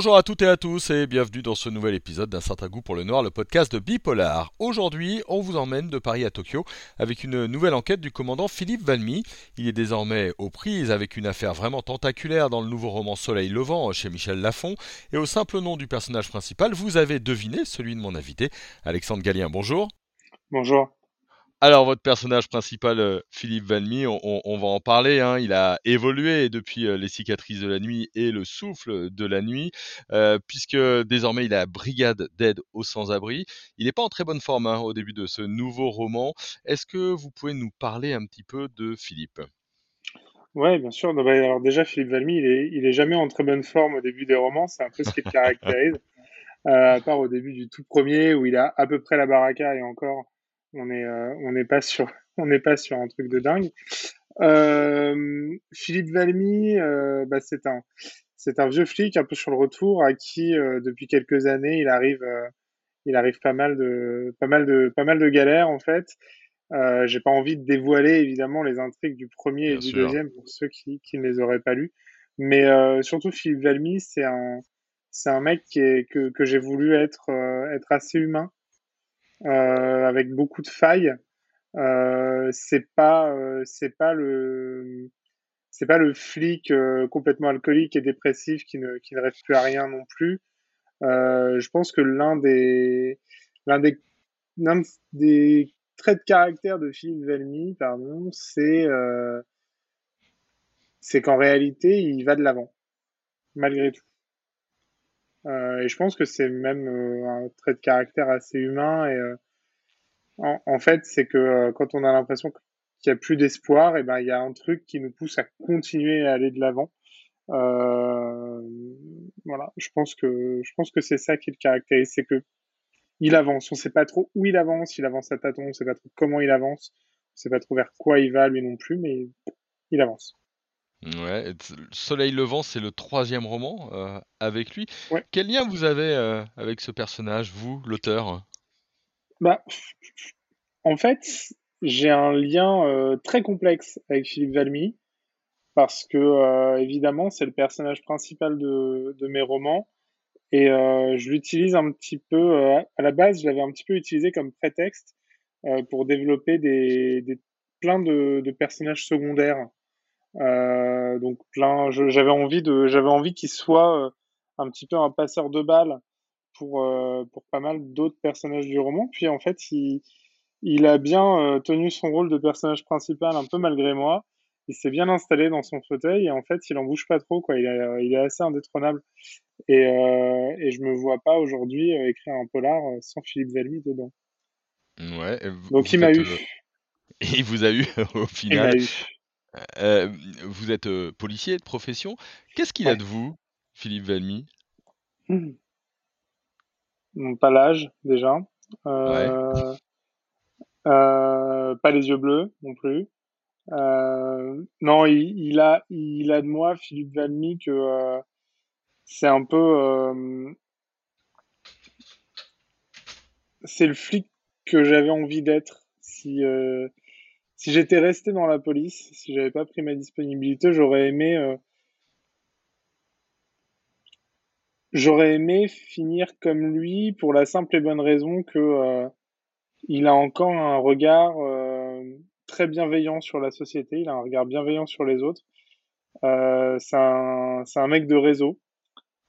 Bonjour à toutes et à tous et bienvenue dans ce nouvel épisode d'un certain goût pour le noir, le podcast de Bipolar. Aujourd'hui, on vous emmène de Paris à Tokyo avec une nouvelle enquête du commandant Philippe Valmy. Il est désormais aux prises avec une affaire vraiment tentaculaire dans le nouveau roman Soleil Levant chez Michel Lafon. Et au simple nom du personnage principal, vous avez deviné celui de mon invité, Alexandre Gallien. Bonjour. Bonjour. Alors, votre personnage principal, euh, Philippe Valmy, on, va en parler. Hein. Il a évolué depuis euh, Les cicatrices de la nuit et Le souffle de la nuit, euh, puisque désormais il a brigade d'aide aux sans-abri. Il n'est pas en très bonne forme hein, au début de ce nouveau roman. Est-ce que vous pouvez nous parler un petit peu de Philippe? Oui, bien sûr. Bah, alors déjà, Philippe Valmy, il est, il est jamais en très bonne forme au début des romans. C'est un peu ce qui le caractérise. à part au début du tout premier où il a à peu près la baraka et encore on est euh, on n'est pas sur on n'est pas sur un truc de dingue. Euh, Philippe Valmy, euh, bah, c'est un c'est un vieux flic un peu sur le retour à qui depuis quelques années il arrive il arrive pas mal de pas mal de pas mal de galères en fait. J'ai pas envie de dévoiler évidemment les intrigues du premier et du deuxième pour ceux qui, qui ne les auraient pas lus. Mais surtout Philippe Valmy, c'est un c'est un mec qui est, que, que j'ai voulu être être assez humain avec beaucoup de failles. Euh, c'est pas, euh, c'est pas le, c'est pas le flic complètement alcoolique et dépressif qui ne, qui ne rêve plus à rien non plus. je pense que l'un des, l'un des, l'un de caractère de Philippe Velmy, pardon, c'est, c'est qu'en réalité, il va de l'avant, malgré tout. Euh, et je pense que c'est même euh, un trait de caractère assez humain. Et euh, en, fait, c'est que quand on a l'impression qu'il n'y a plus d'espoir, et ben il y a un truc qui nous pousse à continuer à aller de l'avant. voilà, je pense que je pense que c'est ça qui le caractérise, c'est que il avance. On ne sait pas trop où il avance. Il avance à tâtons. On sait pas trop comment il avance. On ne sait pas trop vers quoi il va lui non plus, mais il avance. Ouais, Soleil levant, c'est le troisième roman euh, avec lui. Quel lien vous avez euh, avec ce personnage, vous, l'auteur? Bah, en fait, j'ai un lien euh, très complexe avec Philippe Valmy parce que évidemment, c'est le personnage principal de, de mes romans et je l'utilise un petit peu. à la base, je l'avais un petit peu utilisé comme prétexte pour développer des, des plein de, de personnages secondaires euh, donc plein, j'avais envie de, j'avais envie qu'il soit euh, un petit peu un passeur de balles pour euh, pour pas mal d'autres personnages du roman. Puis en fait, il il a bien tenu son rôle de personnage principal un peu malgré moi. Il s'est bien installé dans son fauteuil et en fait, il en bouge pas trop quoi. Il est, il est assez indétrônable. Et, euh, et je me vois pas aujourd'hui écrire un polar sans Philippe Valmy dedans. Ouais. Donc il m'a eu. Il vous a eu au final. Il. Euh, vous êtes euh, policier de profession. Qu'est-ce qu'il a de vous, Philippe Valmy? Mmh. Pas l'âge, déjà. Euh, pas les yeux bleus non plus. non, il, a, il a de moi, Philippe Valmy, que c'est un peu. c'est le flic que j'avais envie d'être si si j'étais resté dans la police, si j'avais pas pris ma disponibilité, j'aurais aimé, euh, j'aurais aimé finir comme lui pour la simple et bonne raison que euh, il a encore un regard euh, très bienveillant sur la société, il a un regard bienveillant sur les autres. c'est un, un mec de réseau,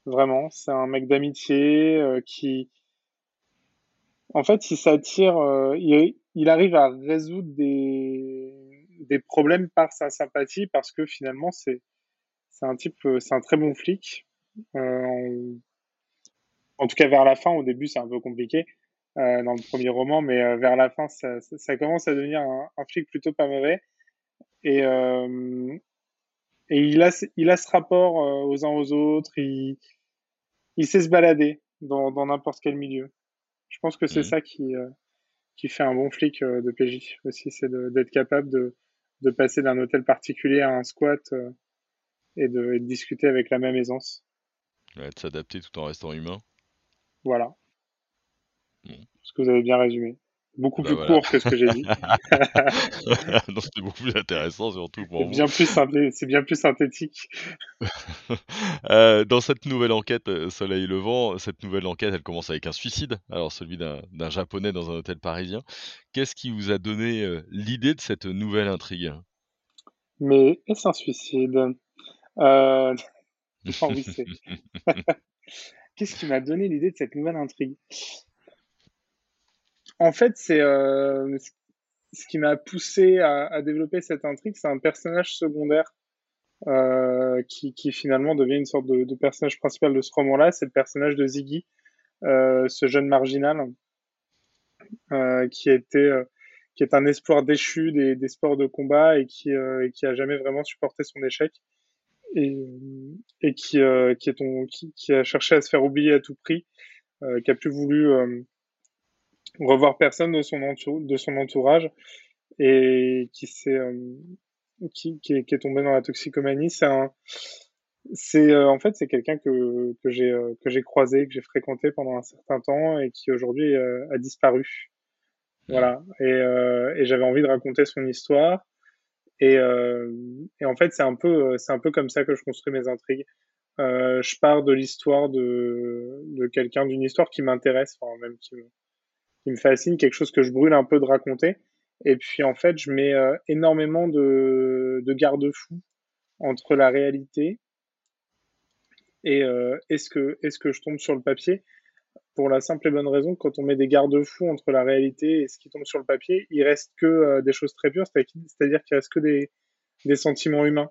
vraiment. C'est un mec d'amitié qui, en fait, il s'attire, il, il arrive à résoudre des, des problèmes par sa sympathie parce que finalement c'est c'est un type c'est un très bon flic. Euh, en, tout cas vers la fin au début c'est un peu compliqué euh, dans le premier roman mais euh, vers la fin ça, ça, commence à devenir un, un, flic plutôt pas mauvais. Et euh, et il a il a ce rapport euh, aux uns aux autres. Il il sait se balader dans dans n'importe quel milieu. Je pense que c'est mmh. ça qui qui fait un bon flic euh, de PJ aussi, c'est d'être capable de, de passer d'un hôtel particulier à un squat euh, et, de, discuter avec la même aisance. Ouais, de s'adapter tout en restant humain. Voilà. Ce que vous avez bien résumé. Beaucoup bah plus court que ce que j'ai dit. C'est beaucoup plus intéressant surtout pour vous. Bien plus c'est bien plus synthétique. euh, dans cette nouvelle enquête euh, Soleil Levant, cette nouvelle enquête, elle commence avec un suicide, alors celui d'un japonais dans un hôtel parisien. Qu'est-ce qui vous a donné euh, l'idée de cette nouvelle intrigue? Mais est-ce un suicide? Euh... Qu'est-ce qui m'a donné l'idée de cette nouvelle intrigue? En fait, c'est euh, ce qui m'a poussé à, développer cette intrigue, c'est un personnage secondaire euh, qui, finalement devient une sorte de, personnage principal de ce roman-là. C'est le personnage de Ziggy, euh, ce jeune marginal qui était qui est un espoir déchu des, sports de combat et qui et qui a jamais vraiment supporté son échec et, et qui qui est ton, qui, qui, a cherché à se faire oublier à tout prix, qui a plus voulu revoir personne de son, de son entourage et qui s'est euh, qui, qui, est, tombé dans la toxicomanie. C'est un c'est euh, en fait c'est quelqu'un que que j'ai euh, que j'ai croisé que j'ai fréquenté pendant un certain temps et qui aujourd'hui a disparu. Voilà. Et, et j'avais envie de raconter son histoire. Et, et en fait c'est un peu c'est un peu comme ça que je construis mes intrigues. Je pars de l'histoire de de quelqu'un d'une histoire qui m'intéresse enfin même qui me qui me fascine, quelque chose que je brûle un peu de raconter. Et puis en fait, je mets euh, énormément de, de garde-fous entre la réalité et euh, est-ce que, est-ce que je tombe sur le papier? Pour la simple et bonne raison quand on met des garde-fous entre la réalité et ce qui tombe sur le papier, il reste que euh, des choses très pures, c'est-à-dire qu'il reste que des, des sentiments humains.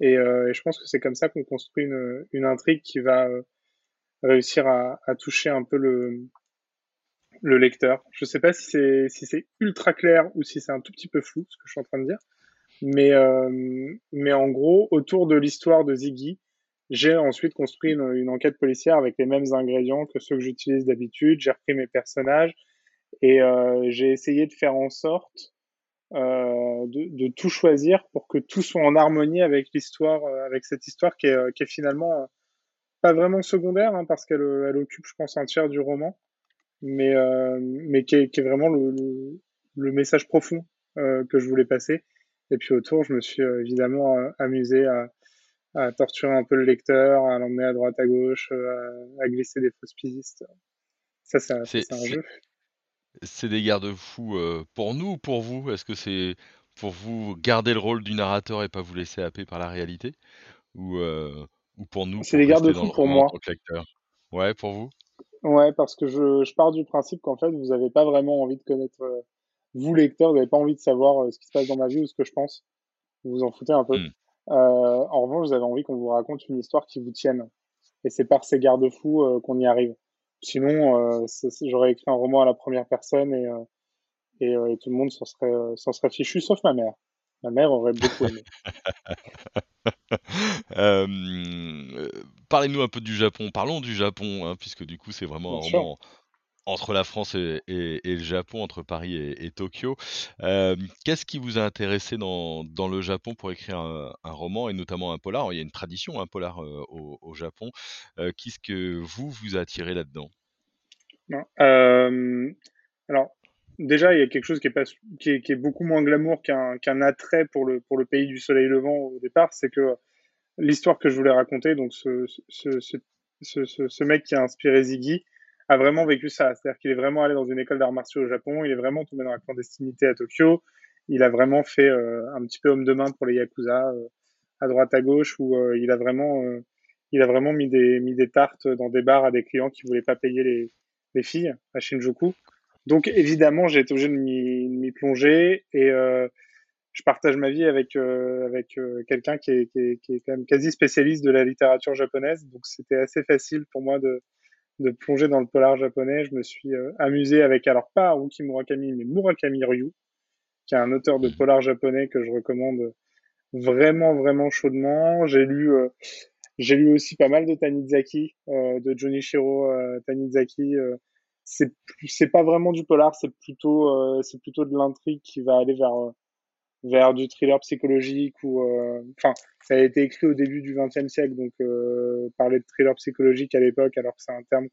Et, et je pense que c'est comme ça qu'on construit une, une intrigue qui va réussir à, à toucher un peu le, le lecteur. Je sais pas si c'est si ultra clair ou si c'est un tout petit peu flou ce que je suis en train de dire, mais euh, mais en gros autour de l'histoire de Ziggy, j'ai ensuite construit une, enquête policière avec les mêmes ingrédients que ceux que j'utilise d'habitude. J'ai repris mes personnages et euh, j'ai essayé de faire en sorte euh, de, de, tout choisir pour que tout soit en harmonie avec l'histoire, euh, avec cette histoire qui est, qui est finalement pas vraiment secondaire hein, parce qu'elle elle occupe, je pense, un tiers du roman mais, euh, mais qui est, qui est vraiment le, le, message profond euh, que je voulais passer. Et puis autour, je me suis euh, évidemment amusé à, à torturer un peu le lecteur, à l'emmener à droite à gauche, à, glisser des fausses pistes. Ça, c'est un jeu. C'est des garde-fous pour nous ou pour vous? Est-ce que c'est pour vous garder le rôle du narrateur et pas vous laisser happer par la réalité? Ou, ou pour nous C'est des garde-fous pour moi. Ouais, pour vous? Ouais, parce que je, je pars du principe qu'en fait, vous n'avez pas vraiment envie de connaître, euh, vous lecteur, vous n'avez pas envie de savoir euh, ce qui se passe dans ma vie ou ce que je pense. Vous vous en foutez un peu. Hmm. Euh, en revanche, vous avez envie qu'on vous raconte une histoire qui vous tienne. Et c'est par ces garde-fous qu'on y arrive. Sinon, j'aurais écrit un roman à la première personne et, et, et tout le monde s'en serait, s'en serait fichu, sauf ma mère. Ma mère aurait beaucoup aimé. Euh, parlez-nous un peu du Japon. Parlons du Japon, hein, puisque du coup, c'est vraiment un roman entre la France et, le Japon, entre Paris et, Tokyo. Euh, qu'est-ce qui vous a intéressé dans, le Japon pour écrire un, roman et notamment un polar? Il y a une tradition, un polar euh, au, Japon. Qu'est-ce que vous vous a attiré là-dedans? Alors, déjà, il y a quelque chose qui est, beaucoup moins glamour qu'un attrait pour le, pays du soleil levant au départ. C'est que l'histoire que je voulais raconter, donc ce, mec qui a inspiré Ziggy, a vraiment vécu ça. C'est-à-dire qu'il est vraiment allé dans une école d'arts martiaux au Japon, il est vraiment tombé dans la clandestinité à Tokyo, il a vraiment fait euh, un petit peu homme de main pour les Yakuza, euh, à droite à gauche, où euh, il a vraiment... mis des, tartes dans des bars à des clients qui voulaient pas payer les filles à Shinjuku. Donc évidemment, j'ai été obligé de m'y plonger et euh, je partage ma vie avec euh, avec euh, quelqu'un qui est, qui, est, qui est quand même quasi spécialiste de la littérature japonaise. Donc c'était assez facile pour moi de de plonger dans le polar japonais. Je me suis euh, amusé avec alors pas Haruki Murakami mais Murakami Ryu, qui est un auteur de polar japonais que je recommande vraiment vraiment chaudement. J'ai lu j'ai lu aussi pas mal de Tanizaki, de Junichiro Tanizaki c'est c'est pas vraiment du polar, c'est plutôt euh, c'est plutôt de l'intrigue qui va aller vers euh, vers du thriller psychologique ou euh, enfin ça a été écrit au début du XXe siècle donc parler de thriller psychologique à l'époque alors que c'est un terme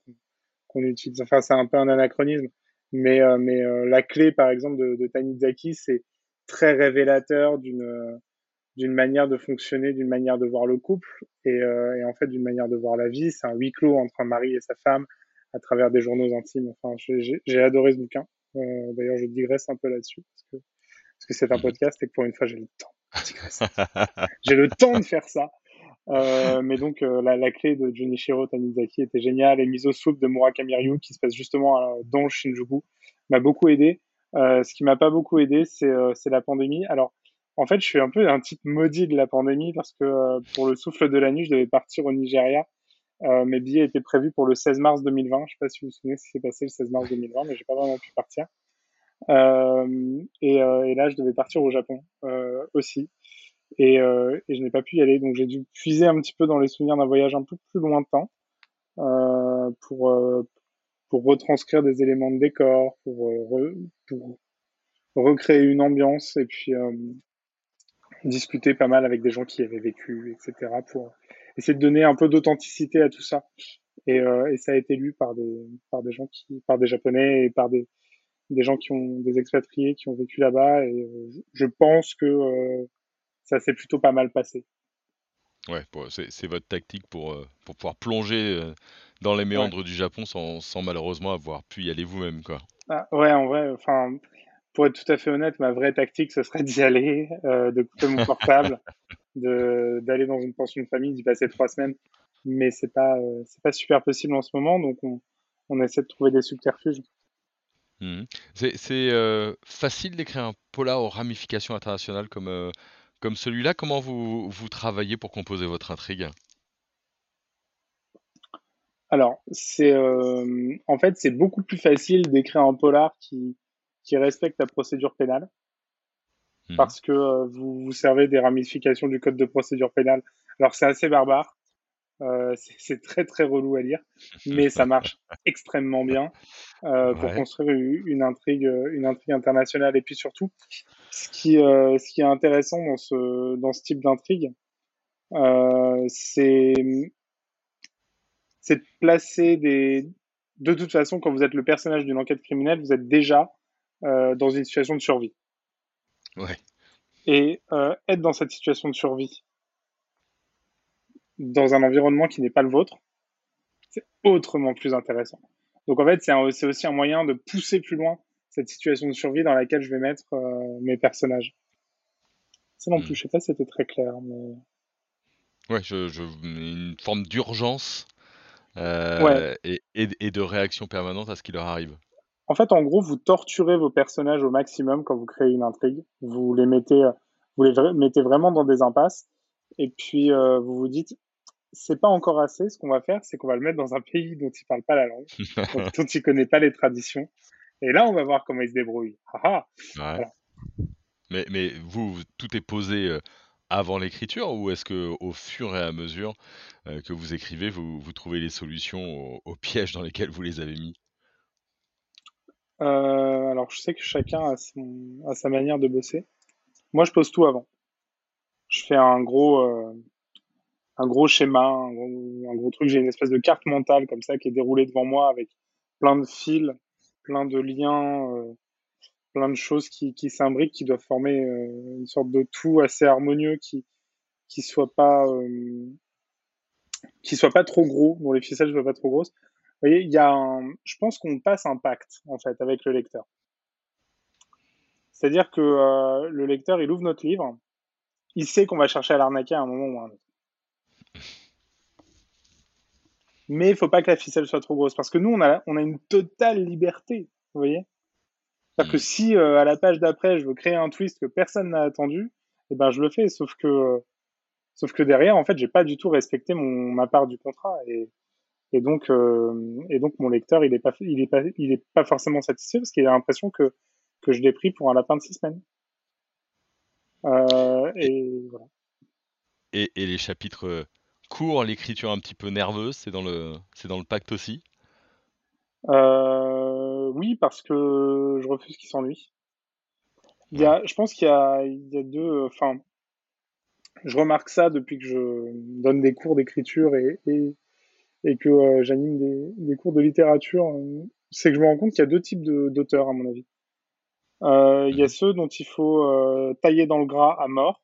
qu'on utilise enfin c'est un peu un anachronisme Mais, mais la clé, par exemple, de, de Tanizaki, c'est très révélateur d'une d'une manière de fonctionner, d'une manière de voir le couple et, et en fait d'une manière de voir la vie. C'est un huis clos entre un mari et sa femme à travers des journaux intimes. Enfin, j'ai adoré ce bouquin. Euh, D'ailleurs, je digresse un peu là-dessus parce que parce que c'est un podcast et que pour une fois j'ai le temps. j'ai le temps de faire ça. Euh, mais donc euh, la, la, clé de Junichiro Tanizaki était géniale et Miso Soup de Murakami Ryu qui se passe justement dans Shinjuku m'a beaucoup aidé. Euh, ce qui m'a pas beaucoup aidé, c'est euh, la pandémie. Alors en fait, je suis un peu un type maudit de la pandémie parce que euh, pour le souffle de la nuit, je devais partir au Nigeria. Mes billets étaient prévus pour le 16 mars 2020. Je sais pas si vous vous souvenez ce qui s'est passé le 16 mars 2020, mais j'ai pas vraiment pu partir. Euh, et, euh, et, là, je devais partir au Japon euh, aussi. Et, et je n'ai pas pu y aller. Donc, j'ai dû puiser un petit peu dans les souvenirs d'un voyage un peu plus lointain pour, pour retranscrire des éléments de décor, pour, pour recréer une ambiance et puis discuter pas mal avec des gens qui avaient vécu, etc. pour essayer de donner un peu d'authenticité à tout ça. Et, euh, et, ça a été lu par des, par des gens qui, par des japonais et par des, des gens qui ont des expatriés qui ont vécu là-bas et euh, je pense que euh, ça s'est plutôt pas mal passé. Ouais, c'est votre tactique pour, pour pouvoir plonger dans les méandres du Japon sans, sans, malheureusement avoir pu y aller vous-même, quoi. Ah, ouais, en vrai, enfin, pour être tout à fait honnête, ma vraie tactique, ce serait d'y aller, de couper mon portable, d'aller dans une pension de famille, d'y passer trois semaines. Mais c'est pas, c'est pas super possible en ce moment, donc on, on essaie de trouver des subterfuges. Mmh c'est euh, facile d'écrire un polar aux ramifications internationales comme, euh, comme celui-là. Comment vous, vous travaillez pour composer votre intrigue? Alors, c'est euh, en fait, c'est beaucoup plus facile d'écrire un polar qui, qui respecte la procédure pénale mmh parce que vous vous servez des ramifications du code de procédure pénale. Alors, c'est assez barbare. Euh, c'est très très relou à lire, mais ça marche extrêmement bien euh, pour construire une, intrigue, une intrigue internationale. Et puis surtout, ce qui, euh, ce qui est intéressant dans ce, dans ce type d'intrigue, euh, c'est de placer des. De toute façon, quand vous êtes le personnage d'une enquête criminelle, vous êtes déjà euh, dans une situation de survie. Ouais. Et euh, être dans cette situation de survie dans un environnement qui n'est pas le vôtre, c'est autrement plus intéressant. Donc en fait, c'est aussi un moyen de pousser plus loin cette situation de survie dans laquelle je vais mettre euh, mes personnages. Ça non plus, hmm. je sais pas si c'était très clair, mais... Ouais, je, je une forme d'urgence euh, et, et, de réaction permanente à ce qui leur arrive. En fait, en gros, vous torturez vos personnages au maximum quand vous créez une intrigue. Vous les mettez, vous les mettez vraiment dans des impasses. Et puis, euh, vous vous dites, c'est pas encore assez. Ce qu'on va faire, c'est qu'on va le mettre dans un pays dont il parle pas la langue, dont il connaît pas les traditions. Et là, on va voir comment il se débrouille. Ah, ah. mais, mais vous, tout est posé euh, avant l'écriture ou est-ce que au fur et à mesure euh, que vous écrivez, vous, vous trouvez les solutions aux, pièges dans lesquels vous les avez mis? Euh, Alors, je sais que chacun a, son, a, sa manière de bosser. Moi, je pose tout avant. Je fais un gros, un gros schéma, un gros, truc. J'ai une espèce de carte mentale comme ça qui est déroulée devant moi avec plein de fils, plein de liens, euh, plein de choses qui, qui s'imbriquent, qui doivent former euh, une sorte de tout assez harmonieux qui qui soit pas euh, qui soit pas trop gros, dont les ficelles soient pas trop grosses. Il y a je pense qu'on passe un pacte en fait avec le lecteur. C'est-à-dire que le lecteur, il ouvre notre livre, il sait qu'on va chercher à l'arnaquer à un moment ou à un autre. Mais il faut pas que la ficelle soit trop grosse parce que nous, on a, une totale liberté, vous voyez C'est-à-dire que si euh, à la page d'après, je veux créer un twist que personne n'a attendu, eh ben je le fais. Sauf que, sauf que derrière, en fait, j'ai pas du tout respecté ma part du contrat et donc, euh, et donc mon lecteur, il est pas, il est pas, il est pas forcément satisfait parce qu'il a l'impression que que je l'ai pris pour un lapin de six semaines. Euh, et, voilà. et, et les chapitres court, l'écriture un petit peu nerveuse, c'est dans le, c'est dans le pacte aussi? Euh, Oui, parce que je refuse qu'il s'ennuie. Il y a, je pense qu'il y a, il y a deux. Enfin, je remarque ça depuis que je donne des cours d'écriture et, et, et, que euh, j'anime des, des, cours de littérature. c'est que je me rends compte qu'il y a deux types d'auteurs, à mon avis. Euh, il y a ceux dont il faut euh, tailler dans le gras à mort,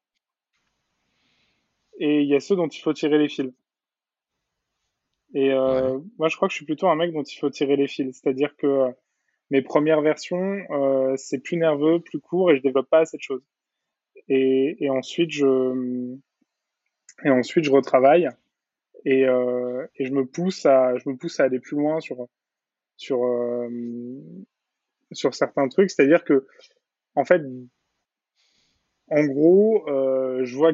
et il y a ceux dont il faut tirer les fils. Et Ouais. euh, moi, je crois que je suis plutôt un mec dont il faut tirer les fils. C'est-à-dire que euh, mes premières versions, euh, c'est plus nerveux, plus court, et je développe pas assez de choses. Et, et ensuite, je et ensuite je retravaille et, euh, et je me pousse à je me pousse à aller plus loin sur sur euh, sur certains trucs. C'est-à-dire que en fait, en gros, euh, je vois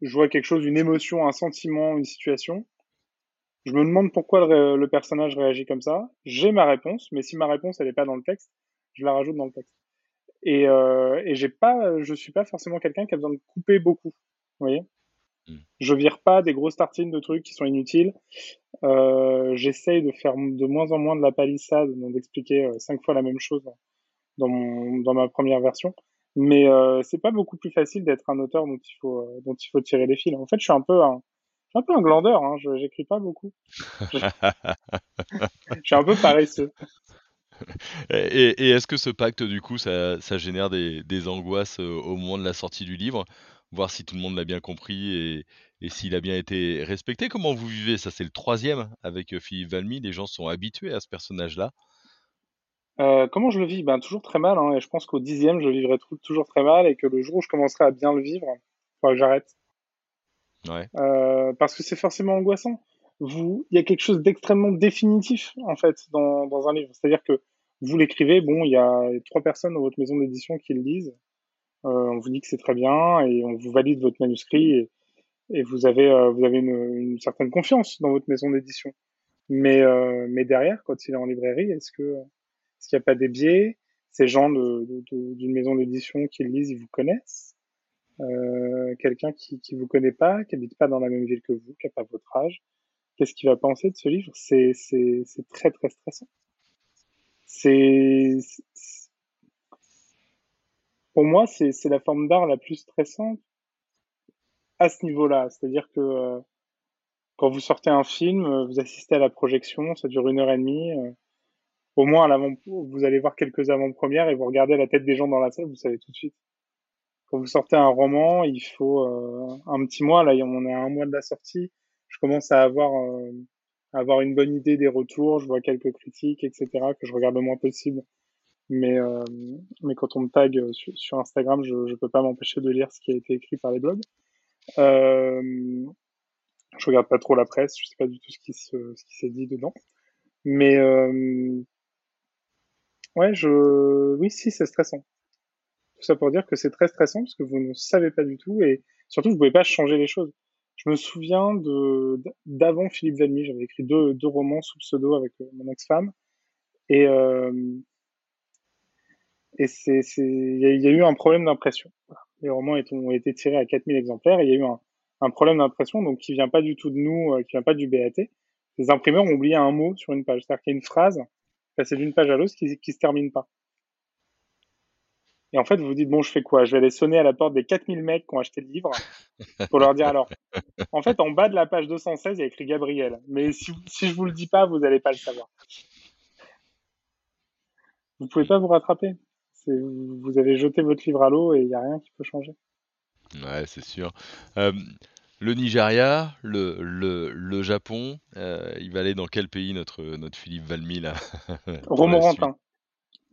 je vois quelque chose, une émotion, un sentiment, une situation. Je me demande pourquoi le, personnage réagit comme ça. J'ai ma réponse, mais si ma réponse elle est pas dans le texte, je la rajoute dans le texte. Et, euh, et j'ai pas, je suis pas forcément quelqu'un qui a besoin de couper beaucoup. Vous voyez? Je vire pas des grosses tartines de trucs qui sont inutiles. Euh, J'essaye de faire de moins en moins de la palissade, d'expliquer euh, cinq fois la même chose dans, ma première version. Mais euh, c'est pas beaucoup plus facile d'être un auteur dont il faut euh, tirer les fils. En fait, je suis un peu un, glandeur. Hein. Je j'écris pas beaucoup. Je, suis un peu paresseux. Et, est-ce que ce pacte, du coup, ça, ça génère des, des angoisses au moment de la sortie du livre, voir si tout le monde l'a bien compris et, et s'il a bien été respecté Comment vous vivez ça? C'est le troisième avec euh, Philippe Valmy. Les gens sont habitués à ce personnage-là. Euh, comment je le vis? Ben toujours très mal. Hein, et je pense qu'au dixième, je vivrai toujours très mal et que le jour où je commencerai à bien le vivre, il faudra que j'arrête. Ouais. Euh, parce que c'est forcément angoissant. Vous, il y a quelque chose d'extrêmement définitif en fait dans, dans un livre. C'est-à-dire que vous l'écrivez, bon, il y a trois personnes dans votre maison d'édition qui le lisent. Euh, on vous dit que c'est très bien et on vous valide votre manuscrit et, et vous avez euh, vous avez une, une certaine confiance dans votre maison d'édition. Mais euh, mais derrière, quand il est en librairie, est-ce que est-ce qu'il n'y a pas des biais? Ces gens de, de- de- d'une maison d'édition qui le lisent, ils vous connaissent? Euh, Quelqu'un qui qui vous connaît pas, qui habite pas dans la même ville que vous, qui a pas votre âge, qu'est-ce qu'il va penser de ce livre? C'est c'est très très stressant. C'est- pour moi c'est c'est la forme d'art la plus stressante à ce niveau-là. C'est-à-dire que euh, quand vous sortez un film, euh, vous assistez à la projection, ça dure une heure et demie. euh, au moins, à l'avant, vous allez voir quelques avant-premières et vous regardez la tête des gens dans la salle, vous savez tout de suite. Quand vous sortez un roman, il faut euh, un petit mois. Là, on est à un mois de la sortie. Je commence à avoir, euh, à avoir une bonne idée des retours. Je vois quelques critiques, etc., que je regarde le moins possible. Mais, euh, mais quand on me tag sur, sur Instagram, je ne peux pas m'empêcher de lire ce qui a été écrit par les blogs. Euh, je regarde pas trop la presse, je sais pas du tout ce qui s'est dit dedans. Mais euh, ouais, je, oui, si, c'est stressant. Tout ça pour dire que c'est très stressant parce que vous ne savez pas du tout et surtout vous pouvez pas changer les choses. Je me souviens de d'avant Philippe Valmy, j'avais écrit deux, deux romans sous pseudo avec euh, mon ex-femme et euh, et c'est il y, a- eu un problème d'impression. Les romans ont été tirés à 4000 exemplaires et il y a eu un, problème d'impression donc qui vient pas du tout de nous, euh, qui vient pas du BAT. Les imprimeurs ont oublié un mot sur une page, c'est-à-dire qu'il y a une phrase passée d'une page à l'autre qui qui se termine pas. Et en fait, vous vous dites, bon, je fais quoi? Je vais aller sonner à la porte des 4000 mecs qui ont acheté le livre pour leur dire alors. En fait, en bas de la page 216, il y a écrit Gabriel. Mais si, si je vous le dis pas, vous n'allez pas le savoir. Vous pouvez pas vous rattraper? Vous avez jeté votre livre à l'eau et il n'y a rien qui peut changer. Ouais, c'est sûr. Euh, le Nigeria, le, le, le Japon, euh, il va aller dans quel pays notre, notre Philippe Valmy là? Romorantin.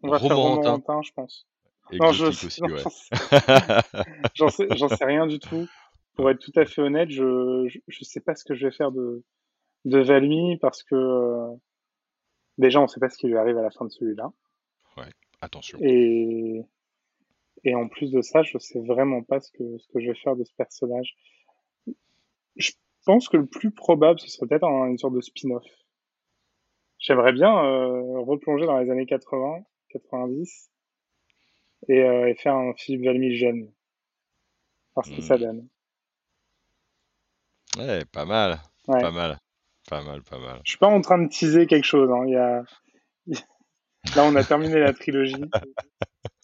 On va faire Romorantin, Romorantin, je pense. Non, je exotique non, ouais. j'en sais, j'en sais, rien du tout. Pour être tout à fait honnête, je, je, je sais pas ce que je vais faire de, de Valmy parce que euh, déjà, on sait pas ce qui lui arrive à la fin de celui-là. Attention. Et, et en plus de ça, je sais vraiment pas ce que, ce que je vais faire de ce personnage. Je pense que le plus probable, ce serait peut-être un- une sorte de spin-off. J'aimerais bien euh, replonger dans les années 80, 90 et, euh, et faire un Philippe Valmy jeune, voir ce que ça Hmm. donne. Ouais, pas mal, Ouais. pas mal, pas mal, pas mal. Je suis pas en train de teaser quelque chose. Hein. Il y a... Là, on a terminé la trilogie.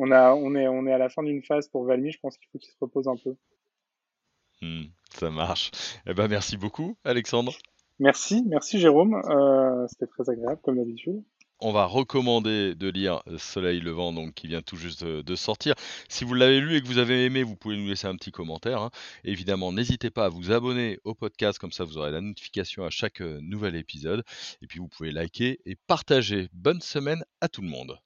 On, a, on, est, on est à la fin d'une phase pour Valmy. Je pense qu'il faut qu'il se repose un peu. Hmm, ça marche. Eh ben, merci beaucoup, Alexandre. Merci, merci Jérôme. Euh, C'était très agréable comme d'habitude. On va recommander de lire Soleil levant, donc qui vient tout juste de, sortir. Si vous l'avez lu et que vous avez aimé, vous pouvez nous laisser un petit commentaire. Hein. Évidemment, n'hésitez pas à vous abonner au podcast, comme ça vous aurez la notification à chaque euh, nouvel épisode. Et puis vous pouvez liker et partager. Bonne semaine à tout le monde.